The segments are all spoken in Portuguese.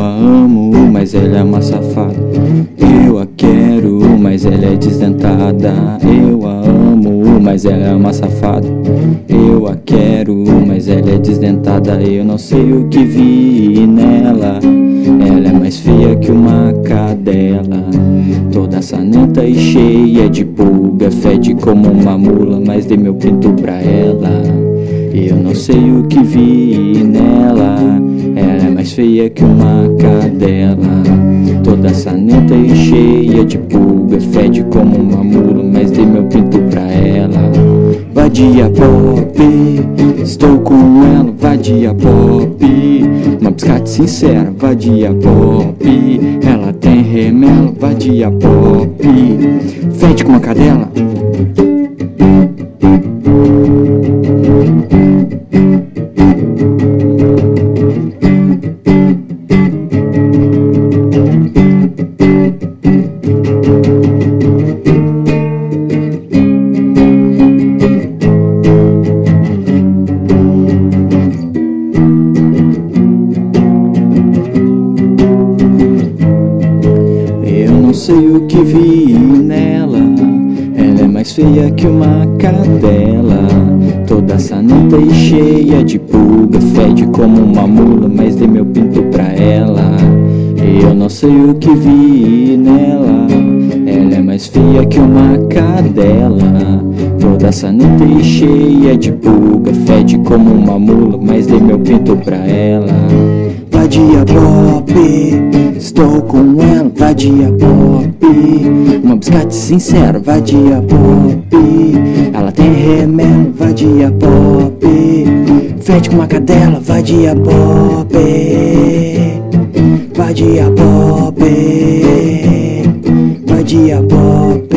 Eu a amo, mas ela é uma safada. Eu a quero, mas ela é desdentada. Eu a amo, mas ela é uma safada. Eu a quero, mas ela é desdentada. Eu não sei o que vi nela. Ela é mais feia que uma cadela. Toda sanenta e cheia de pulga. Fede como uma mula, mas dei meu pinto pra ela. Eu não sei o que vi nela. Feia que uma cadela. Toda sanenta e cheia de pulga. Fede como uma mula, mas dei meu pinto pra ela. Vadia pop, estou com ela, vadia pop. Uma biscate sincera, vadia pop. Ela tem remelo, vadia pop. Fede com uma cadela. Sei o que vi nela. Ela é mais feia que uma cadela. Toda sanita e cheia de pulga. Fede como uma mula, mas dei meu pinto pra ela. Eu não sei o que vi nela. Ela é mais feia que uma cadela. Toda sanita e cheia de pulga. Fede como uma mula, mas dei meu pinto pra ela. Vadia pop, estou com ela, vadia pop. Uma biscate sincera, vadia pop. Ela tem remelo, vadia pop. Fede com uma cadela, vadia pop. Vadia pop. Vadia pop.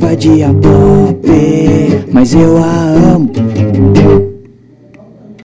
Vadia pop. Mas eu a amo.